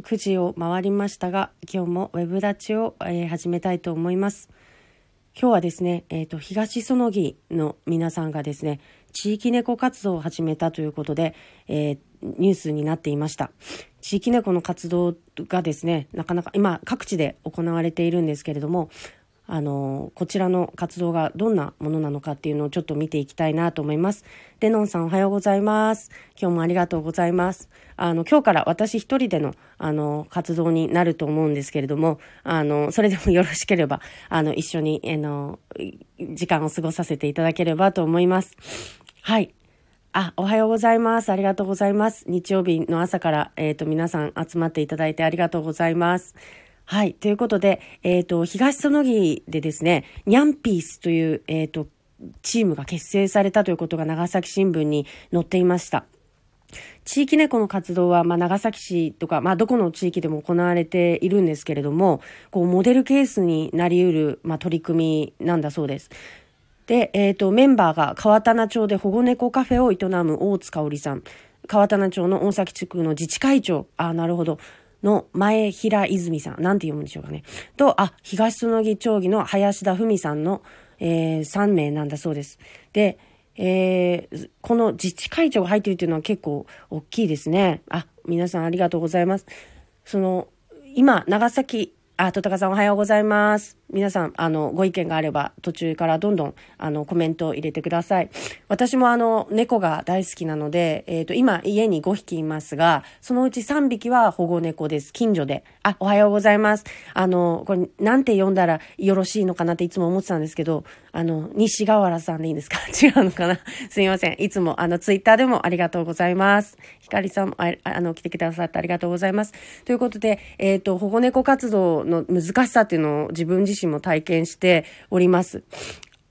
9時を回りましたが、今日もウェブ立ちを、えー、始めたいと思います。今日はですね、えっ、ー、と、東園木の皆さんがですね、地域猫活動を始めたということで、えー、ニュースになっていました。地域猫の活動がですね、なかなか今各地で行われているんですけれども、あの、こちらの活動がどんなものなのかっていうのをちょっと見ていきたいなと思います。レノンさんおはようございます。今日もありがとうございます。あの、今日から私一人での、あの、活動になると思うんですけれども、あの、それでもよろしければ、あの、一緒に、あの、時間を過ごさせていただければと思います。はい。あ、おはようございます。ありがとうございます。日曜日の朝から、えっ、ー、と、皆さん集まっていただいてありがとうございます。はい。ということで、えっ、ー、と、東園木でですね、ニャンピースという、えっ、ー、と、チームが結成されたということが長崎新聞に載っていました。地域猫の活動は、まあ、長崎市とか、まあ、どこの地域でも行われているんですけれども、こう、モデルケースになり得る、まあ、取り組みなんだそうです。で、えっ、ー、と、メンバーが川棚町で保護猫カフェを営む大津香織さん、川棚町の大崎地区の自治会長、あ、なるほど。の前平泉さん、なんて読むんでしょうかね。と、あ、東園木町議の林田文さんの、えー、3名なんだそうです。で、えー、この自治会長が入っているというのは結構大きいですね。あ、皆さんありがとうございます。その、今、長崎あ、戸高さんおはようございます。皆さん、あの、ご意見があれば、途中からどんどん、あの、コメントを入れてください。私もあの、猫が大好きなので、えっ、ー、と、今、家に5匹いますが、そのうち3匹は保護猫です。近所で。あ、おはようございます。あの、これ、なんて読んだらよろしいのかなっていつも思ってたんですけど、あの、西河原さんでいいんですか？違うのかな？すいません。いつも、あの、ツイッターでもありがとうございます。ひかりさんも、ああの、来てくださってありがとうございます。ということで、えっ、ー、と、保護猫活動の難しさっていうのを自分自身も体験しております。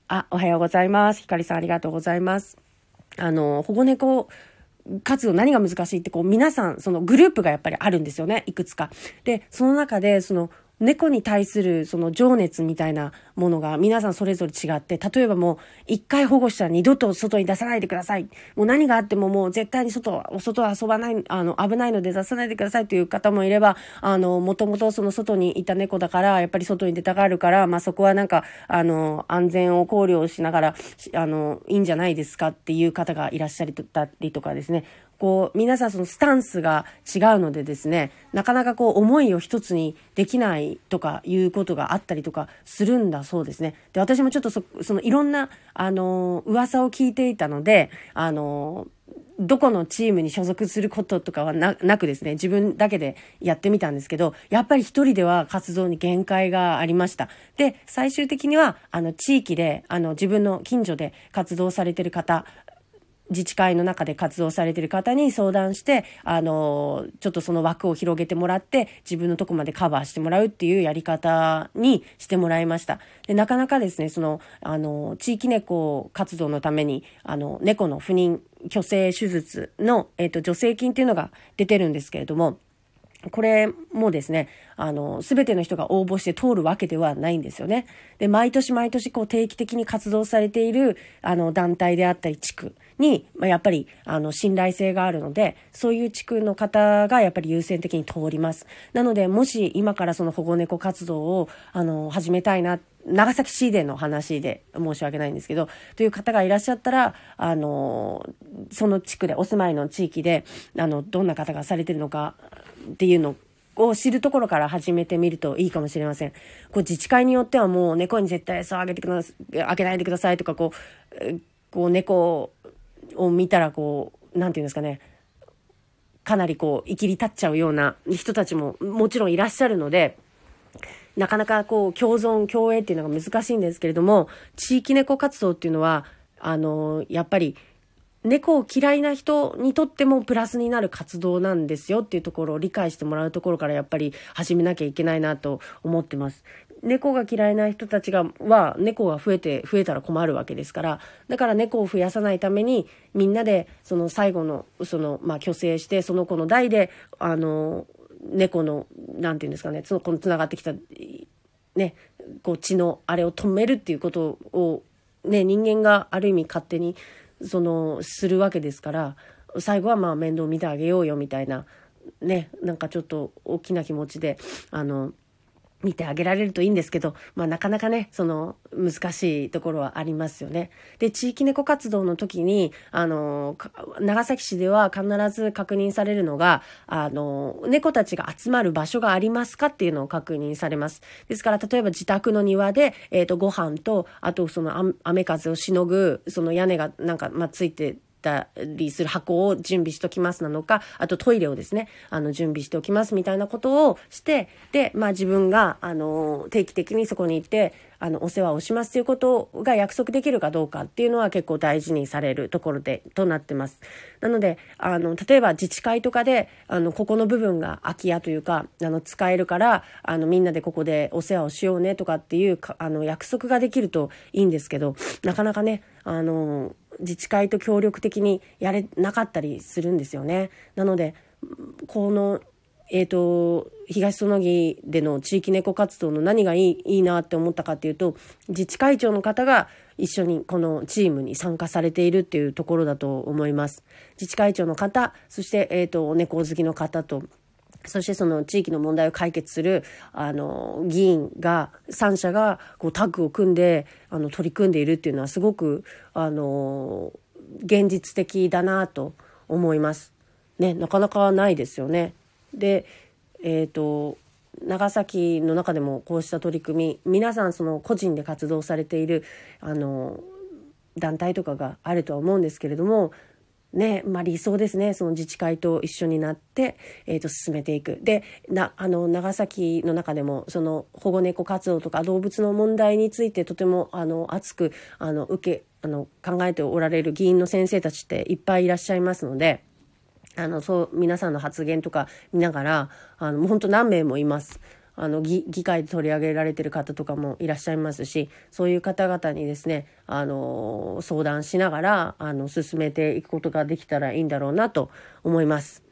あ、おはようございます。ひかりさんありがとうございます。あの、保護猫活動何が難しいってこう皆さんそのグループがやっぱりあるんですよね。いくつか。で、その中でその猫に対するその情熱みたいなものが皆さんそれぞれ違って、例えばもう一回保護したら二度と外に出さないでください。もう何があってももう絶対に外、外遊ばない、あの、危ないので出さないでくださいという方もいれば、あの、もともとその外にいた猫だから、やっぱり外に出たがるから、まあそこはなんか、あの、安全を考慮しながら、あの、いいんじゃないですかっていう方がいらっしゃりたりとかですね。こう、皆さんそのスタンスが違うのでですね、なかなかこう思いを一つにできないとかいうことがあったりとかするんだそうですね。で、私もちょっとそそのいろんな、あの、噂を聞いていたので、あの、どこのチームに所属することとかはなくですね、自分だけでやってみたんですけど、やっぱり一人では活動に限界がありました。で、最終的には、あの、地域で、あの、自分の近所で活動されてる方自治会の中で活動されている方に相談して、あの、ちょっとその枠を広げてもらって、自分のとこまでカバーしてもらうっていうやり方にしてもらいました。で、なかなかですね、その、あの、地域猫活動のために、あの、猫の不妊、去勢手術の、えっ、ー、と、助成金っていうのが出てるんですけれども、これもですね、あの、すべての人が応募して通るわけではないんですよね。で、毎年毎年こう定期的に活動されている、あの、団体であったり地区に、まあ、やっぱり、あの、信頼性があるので、そういう地区の方がやっぱり優先的に通ります。なので、もし今からその保護猫活動を、あの、始めたいなっ、長崎市での話で申し訳ないんですけど、という方がいらっしゃったら、あの、その地区で、お住まいの地域で、あの、どんな方がされてるのか、っていうのを知るところから始めてみるといいかもしれません。こう自治会によってはもう猫に絶対餌をあげてください、あげないでくださいとか、こう、こう猫を見たらこう、なんていうんですかね、かなりこう、生きり立っちゃうような人たちももちろんいらっしゃるので、なかなかこう、共存、共栄っていうのが難しいんですけれども、地域猫活動っていうのは、あの、やっぱり、猫を嫌いな人にとってもプラスになる活動なんですよっていうところを理解してもらうところからやっぱり始めなきゃいけないなと思ってます。猫が嫌いな人たちがは猫が増えて増えたら困るわけですからだから猫を増やさないためにみんなでその最後のそのまあ虚勢してその子の代であの猫のなんていうんですかねそのこのつながってきたねこう血のあれを止めるっていうことをね人間がある意味勝手にそのするわけですから最後はまあ面倒見てあげようよみたいなねなんかちょっと大きな気持ちであの見てあげられるといいんですけど、まあなかなかね、その難しいところはありますよね。で、地域猫活動の時に、あの、長崎市では必ず確認されるのが、あの、猫たちが集まる場所がありますかっていうのを確認されます。ですから、例えば自宅の庭で、えっ、ー、と、ご飯と、あとその雨風をしのぐ、その屋根がなんか、まあ、ついてたりする箱を準備しておきますなのか、あとトイレをですね、あの、準備しておきますみたいなことをして、で、まあ自分が、あの、定期的にそこに行って、あの、お世話をしますということが約束できるかどうかっていうのは結構大事にされるところで、となってます。なので、あの、例えば自治会とかで、あの、ここの部分が空き家というか、あの、使えるから、あの、みんなでここでお世話をしようねとかっていう、あの、約束ができるといいんですけど、なかなかね、あの、自治会と協力的にやれなかったりするんですよね。なので、この、えっ、ー、と、東園木での地域猫活動の何がいいいいなって思ったかっていうと、自治会長の方が一緒にこのチームに参加されているっていうところだと思います。自治会長の方、そして、えっ、ー、と、猫好きの方と、そしてその地域の問題を解決する、あの、議員が、3社がこうタッグを組んで、あの、取り組んでいるっていうのはすごく、あの、現実的だなと思います。ね、なかなかないですよね。で、えっ、ー、と、長崎の中でもこうした取り組み、皆さんその個人で活動されている、あの、団体とかがあるとは思うんですけれども、ね、まあ理想ですね。その自治会と一緒になって、えっ、ー、と、進めていく。で、な、あの、長崎の中でも、その保護猫活動とか動物の問題についてとても、あの、熱く、あの、受け、あの、考えておられる議員の先生たちっていっぱいいらっしゃいますので、あの、そう、皆さんの発言とか見ながら、あの、もう本当何名もいます。あの議会で取り上げられてる方とかもいらっしゃいますしそういう方々にですねあの相談しながらあの進めていくことができたらいいんだろうなと思います。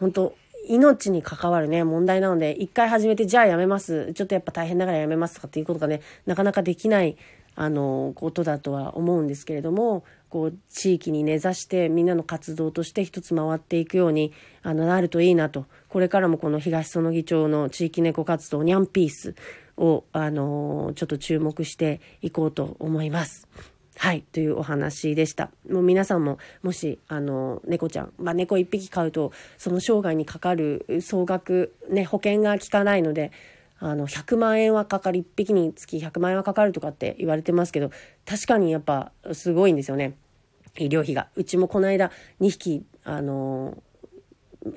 本当命に関わるね、問題なので、一回始めて、じゃあやめます。ちょっとやっぱ大変だからやめますとかっていうことがね、なかなかできないあのことだとは思うんですけれどもこう地域に根ざしてみんなの活動として一つ回っていくようにあのなるといいなとこれからもこの東園議長の地域猫活動ニャンピースをあのちょっと注目していこうと思います。はい、というお話でした。もう皆さんも、もし、あの、猫ちゃん、まあ、猫1匹飼うと、その生涯にかかる総額、ね、保険が効かないので、あの100万円はかかる1匹につき100万円はかかるとかって言われてますけど確かにやっぱすごいんですよね。医療費が。うちもこの間2匹あの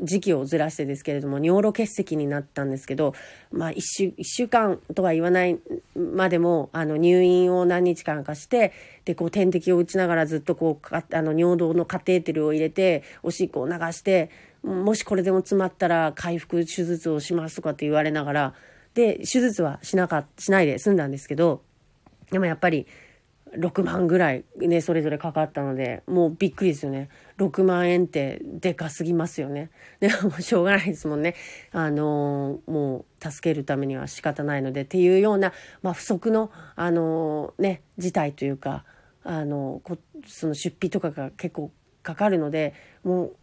時期をずらしてですけれども尿路結石になったんですけど、まあ、1, 週1週間とは言わないまでもあの入院を何日間かしてでこう点滴を打ちながらずっとこうあの尿道のカテーテルを入れておしっこを流してもしこれでも詰まったら回復手術をしますとかって言われながらで、手術はしなか、しないで済んだんですけど、でもやっぱり、6万ぐらいね、それぞれかかったので、もうびっくりですよね。6万円ってでかすぎますよね。でもしょうがないですもんね。あのー、もう助けるためには仕方ないのでっていうような、まあ、不足の、あのー、ね、事態というか、あのー、その出費とかが結構かかるので、もう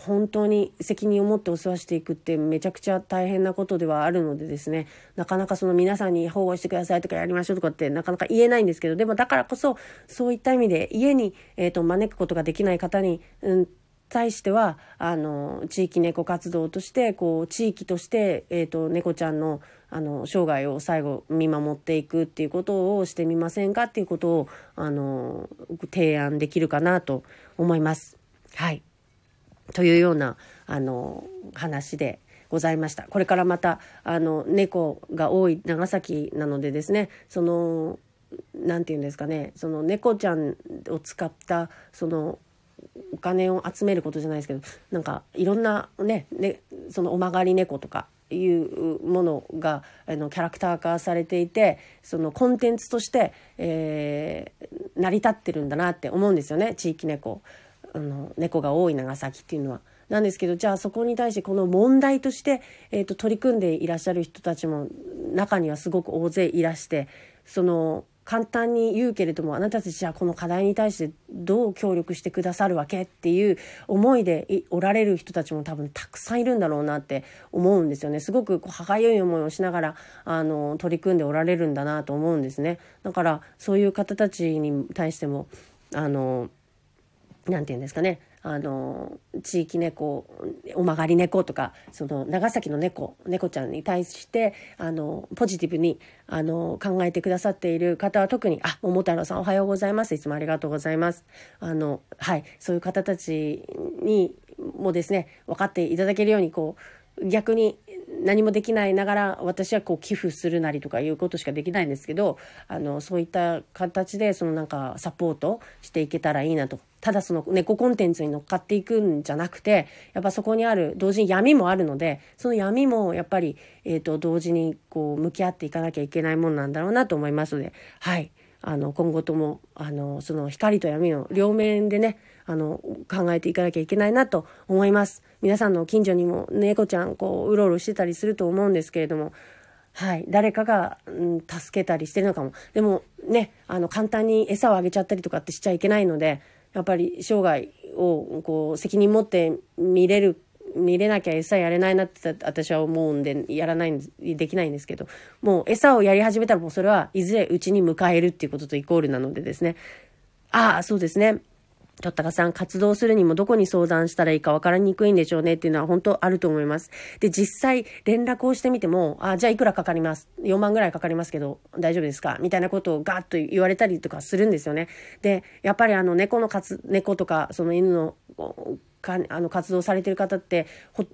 本当に責任を持ってお世話していくってめちゃくちゃ大変なことではあるのでですねなかなかその皆さんに保護してくださいとかやりましょうとかってなかなか言えないんですけどでもだからこそそういった意味で家に、えーと、招くことができない方に、うん、対してはあの地域猫活動としてこう地域として、えーと、猫ちゃんのあの生涯を最後見守っていくっていうことをしてみませんかっていうことをあの提案できるかなと思います。はいというようなあの話でございました。これからまたあの猫が多い長崎なのでですねその何て言うんですかねその猫ちゃんを使ったそのお金を集めることじゃないですけどなんかいろんなねねそのお曲がり猫とかいうものがあのキャラクター化されていてそのコンテンツとして、えー、成り立ってるんだなって思うんですよね地域猫。あの猫が多い長崎っていうのは。なんですけどじゃあそこに対してこの問題として、えーと、取り組んでいらっしゃる人たちも中にはすごく大勢いらしてその簡単に言うけれどもあなたたちはこの課題に対してどう協力してくださるわけっていう思いでおられる人たちも多分たくさんいるんだろうなって思うんですよね。すごくこう歯がゆい思いをしながらあの取り組んでおられるんだなと思うんですね。だからそういう方たちに対してもあの何て言うんですかね。あの地域猫お曲がり猫とかその長崎の猫猫ちゃんに対してあのポジティブにあの考えてくださっている方は特に「あ桃太郎さんおはようございます。いつもありがとうございます」あのはいそういう方たちにもですね分かっていただけるようにこう逆に何もできないながら私はこう寄付するなりとかいうことしかできないんですけどあのそういった形でそのなんかサポートしていけたらいいなと。ただその猫コンテンツに乗っかっていくんじゃなくてやっぱそこにある同時に闇もあるのでその闇もやっぱり、えーと、同時にこう向き合っていかなきゃいけないもんなんだろうなと思いますのではい。あの今後ともあのその光と闇の両面でねあの考えていかなきゃいけないなと思います。皆さんの近所にも猫ちゃんこううろうろしてたりすると思うんですけれどもはい、誰かが、うん、助けたりしてるのかも。でもねあの簡単に餌をあげちゃったりとかってしちゃいけないのでやっぱり生涯をこう責任持って見れる見れなきゃ餌やれないなって私は思うんでやらないできないんですけどもう餌をやり始めたらもうそれはいずれうちに迎えるっていうこととイコールなのでですね。ああそうですね。とったかさん、活動するにもどこに相談したらいいか分からにくいんでしょうねっていうのは本当あると思います。で、実際連絡をしてみても、あ、じゃあいくらかかります。4万ぐらいかかりますけど、大丈夫ですか？みたいなことをガッと言われたりとかするんですよね。で、やっぱりあの猫の活、猫とかその犬のかあの活動されてる方って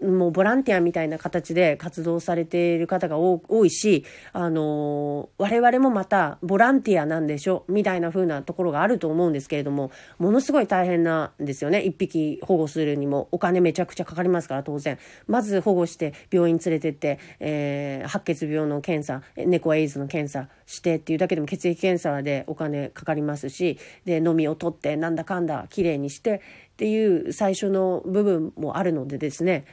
もうボランティアみたいな形で活動されている方が多いし、あの我々もまたボランティアなんでしょみたいな風なところがあると思うんですけれどもものすごい大変なんですよね1匹保護するにも。お金めちゃくちゃかかりますから当然。まず保護して病院連れてって、えー、白血病の検査猫エイズの検査してっていうだけでも血液検査でお金かかりますしで飲みを取ってなんだかんだきれいにしてっていう最初の部分もあるのでですね。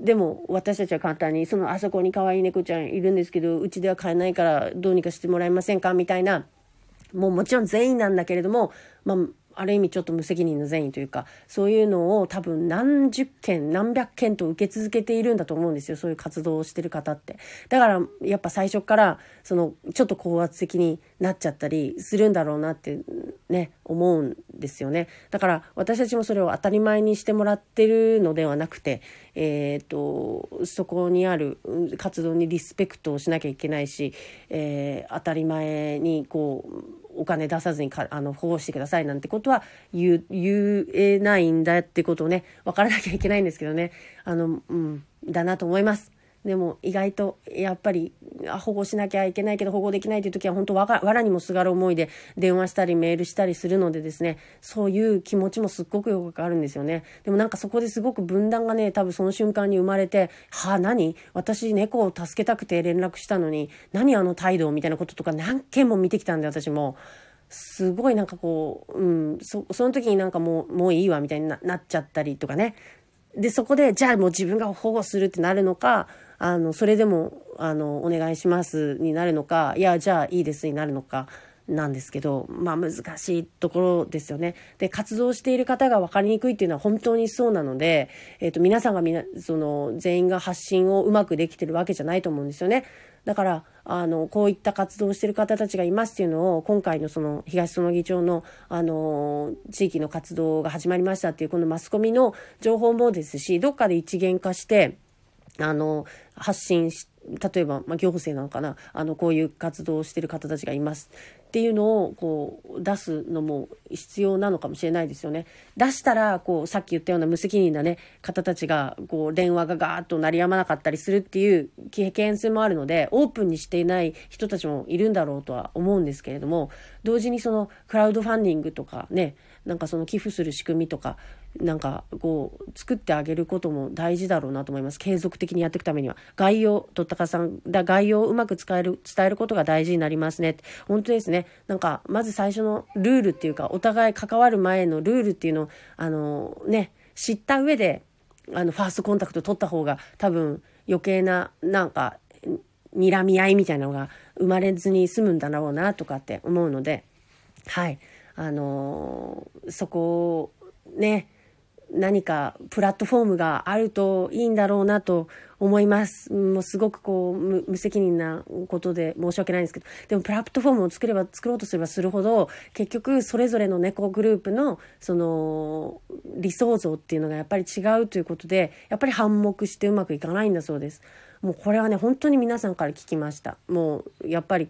でも私たちは簡単にそのあそこに可愛い猫ちゃんいるんですけどうちでは飼えないからどうにかしてもらえませんかみたいなもうもちろん全員なんだけれども、まあ、ある意味ちょっと無責任の善意というかそういうのを多分何十件何百件と受け続けているんだと思うんですよ。そういう活動をしてる方って。だからやっぱ最初からそのちょっと高圧的になっちゃったりするんだろうなってね思うんですよね。だから私たちもそれを当たり前にしてもらってるのではなくてえーと、そこにある活動にリスペクトをしなきゃいけないし、えー、当たり前にこうお金出さずにかあの保護してくださいなんてことは言えないんだってことをね分からなきゃいけないんですけどねあの、うん、だなと思います。でも意外とやっぱり保護しなきゃいけないけど保護できないという時は本当わらにもすがる思いで電話したりメールしたりするのでですねそういう気持ちもすっごくよくあるんですよね。でもなんかそこですごく分断がね多分その瞬間に生まれてはあ何？私猫を助けたくて連絡したのに何あの態度みたいなこととか何件も見てきたんで私も。すごいなんかこう、うん、そその時になんかもうもういいわみたいになっちゃったりとかね。でそこでじゃあもう自分が保護するってなるのかあの、それでも、あの、お願いしますになるのか、いや、じゃあいいですになるのか、なんですけど、まあ難しいところですよね。で、活動している方が分かりにくいっていうのは本当にそうなので、えっ、ー、と、皆さんがみな、その、全員が発信をうまくできてるわけじゃないと思うんですよね。だから、あの、こういった活動をしてる方たちがいますっていうのを、今回のその、東園議長の、あの、地域の活動が始まりましたっていう、このマスコミの情報もですし、どっかで一元化して、あの、発信し、例えば、まあ、行政なのかな、あの、こういう活動をしてる方たちがいますっていうのを、こう、出すのも必要なのかもしれないですよね。出したら、こう、さっき言ったような無責任なね、方たちが、こう、電話がガーッと鳴りやまなかったりするっていう危険性もあるので、オープンにしていない人たちもいるんだろうとは思うんですけれども、同時にその、クラウドファンディングとかね、なんかその寄付する仕組みとかなんかこう作ってあげることも大事だろうなと思います。継続的にやっていくためには。概要とったかさんだ概要をうまく使える伝えることが大事になりますね。本当ですね。なんかまず最初のルールっていうかお互い関わる前のルールっていうのをあのね知った上であのファーストコンタクト取った方が多分余計ななんか睨み合いみたいなのが生まれずに済むんだろうなとかって思うので、はい。あの、そこをね、何かプラットフォームがあるといいんだろうなと思います。もうすごくこう無責任なことで申し訳ないんですけど、でもプラットフォームを作れば作ろうとすればするほど、結局それぞれの猫グループのその理想像っていうのがやっぱり違うということで、やっぱり反目してうまくいかないんだそうです。もうこれはね、本当に皆さんから聞きました。もうやっぱり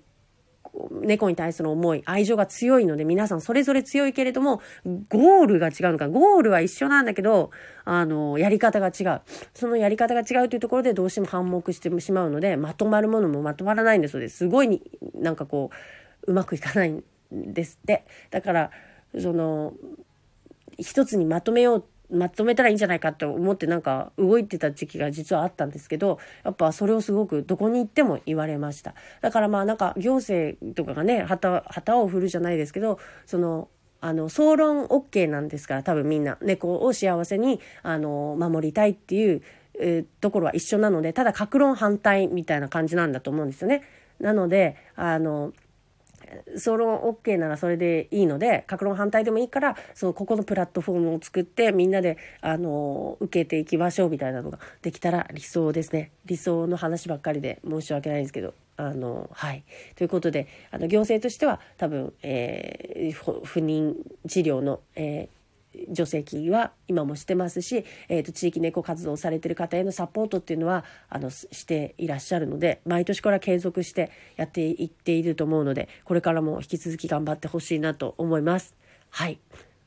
猫に対する思い、愛情が強いので、皆さんそれぞれ強いけれども、ゴールが違うのか、ゴールは一緒なんだけど、あの、やり方が違う。そのやり方が違うというところでどうしても反目してしまうので、まとまるものもまとまらないんですので、すごいになんかこう、うまくいかないんですって。だから、その、一つにまとめようまとめたらいいんじゃないかって思ってなんか動いてた時期が実はあったんですけどやっぱそれをすごくどこに行っても言われましただからまあなんか行政とかがね旗旗を振るじゃないですけどそのあの総論 OK なんですから多分みんな猫を幸せにあの守りたいっていう、えー、ところは一緒なのでただ格論反対みたいな感じなんだと思うんですよね。なのであの総論 OK ならそれでいいので格論反対でもいいからそうここのプラットフォームを作ってみんなであの受けていきましょうみたいなのができたら理想ですね。理想の話ばっかりで申し訳ないんですけど。あのはい。ということであの行政としては多分、えー、不妊治療の、えー助成金は今もしてますし、えーと、地域猫活動されてる方へのサポートっていうのはあのしていらっしゃるので毎年から継続してやっていっていると思うのでこれからも引き続き頑張ってほしいなと思います。はい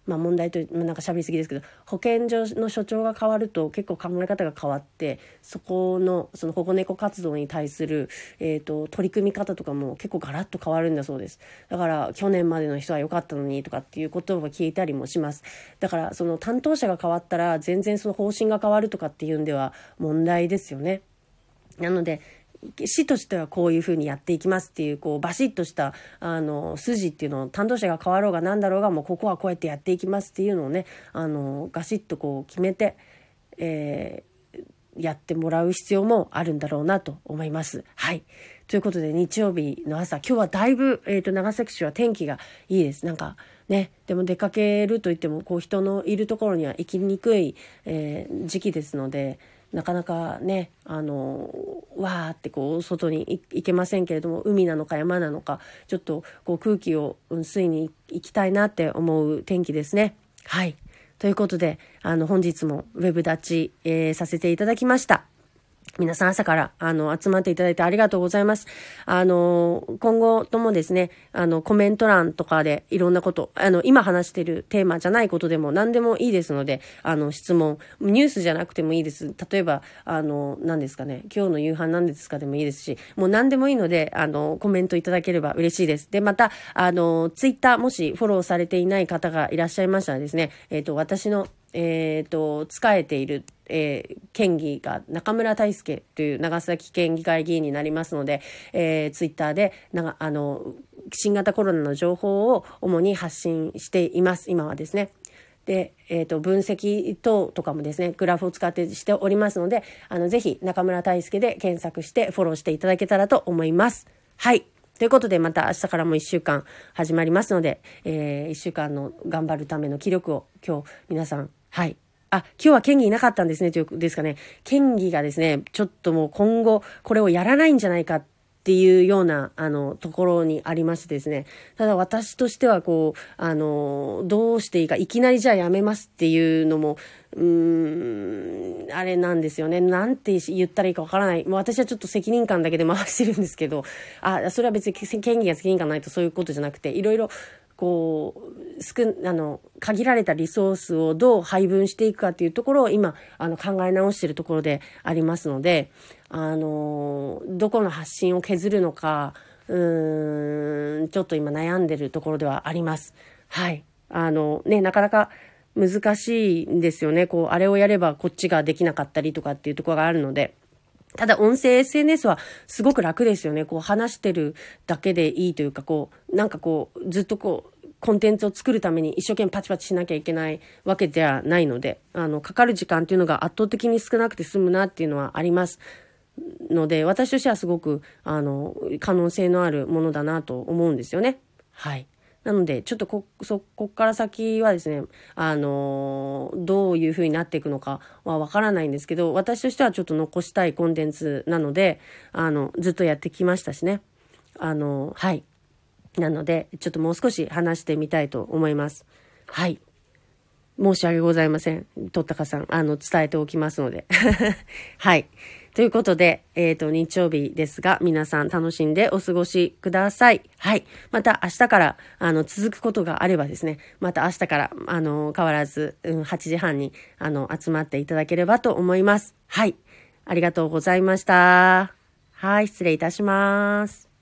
まあ、問題となんか喋りすぎですけど保健所の所長が変わると結構考え方が変わってそこのその保護猫活動に対する、えーと、取り組み方とかも結構ガラッと変わるんだそうです。だから去年までの人は良かったのにとかっていうことを聞いたりもします。だからその担当者が変わったら全然その方針が変わるとかっていうんでは問題ですよね。なので市としてはこういうふうにやっていきますっていうこうバシッとしたあの筋っていうのを担当者が変わろうが何だろうがもうここはこうやってやっていきますっていうのをねあのガシッとこう決めて、えー、やってもらう必要もあるんだろうなと思います。はいということで日曜日の朝今日はだいぶ、えーと、長崎市は天気がいいです。なんかね、でも出かけるといってもこう人のいるところには行きにくい、えー、時期ですのでなかなかねあのわーってこう外に行けませんけれども海なのか山なのかちょっとこう空気を吸いに行きたいなって思う天気ですね。はいということであの本日もウェブ立ち、えー、させていただきました。皆さん朝から、あの、集まっていただいてありがとうございます。あの、今後ともですね、あの、コメント欄とかでいろんなこと、あの、今話してるテーマじゃないことでも何でもいいですので、あの、質問、ニュースじゃなくてもいいです。例えば、あの、何ですかね、今日の夕飯何ですかでもいいですし、もう何でもいいので、あの、コメントいただければ嬉しいです。で、また、あの、ツイッター、もしフォローされていない方がいらっしゃいましたらですね、えっ、ー、と、私のえーと、仕えている、えー、県議が中村大輔という長崎県議会議員になりますので、えー、ツイッターでなあの新型コロナの情報を主に発信しています今はですね。で、えーと、分析等とかもですねグラフを使ってしておりますのであのぜひ中村大輔で検索してフォローしていただけたらと思います。はいということでまた明日からも1週間始まりますので、えー、1週間の頑張るための気力を今日皆さんはい。あ、今日は県議いなかったんですね、というですかね。県議がですね、ちょっともう今後これをやらないんじゃないかっていうような、あの、ところにありましてですね。ただ私としてはこう、あの、どうしていいか、いきなりじゃあやめますっていうのも、うーん、あれなんですよね。なんて言ったらいいかわからない。もう私はちょっと責任感だけで回してるんですけど、あ、それは別に県議が責任感ないとそういうことじゃなくて、いろいろこう少あの限られたリソースをどう配分していくかっていうところを今あの考え直しているところでありますのであのどこの発信を削るのかうーんちょっと今悩んでるところではあります。はいあのねなかなか難しいんですよねこうあれをやればこっちができなかったりとかっていうところがあるので。ただ音声 SNS はすごく楽ですよね。こう話してるだけでいいというか、こう、なんかこう、ずっとこう、コンテンツを作るために一生懸命パチパチしなきゃいけないわけではないので、あの、かかる時間っていうのが圧倒的に少なくて済むなっていうのはあります。ので、私としてはすごく、あの、可能性のあるものだなと思うんですよね。はい。なので、ちょっとこ、そ、こっから先はですね、あのどういう風になっていくのかはわからないんですけど、私としてはちょっと残したいコンテンツなので、あの、ずっとやってきましたしね。あのはい。なので、ちょっともう少し話してみたいと思います。はい。申し訳ございません。とったかさん、あの、伝えておきますので。はい。ということで、えっ、ー、と、日曜日ですが、皆さん楽しんでお過ごしください。はい。また明日から、あの、続くことがあればですね、また明日から、あの、変わらず、うん、8時半に、あの、集まっていただければと思います。はい。ありがとうございました。はい、失礼いたします。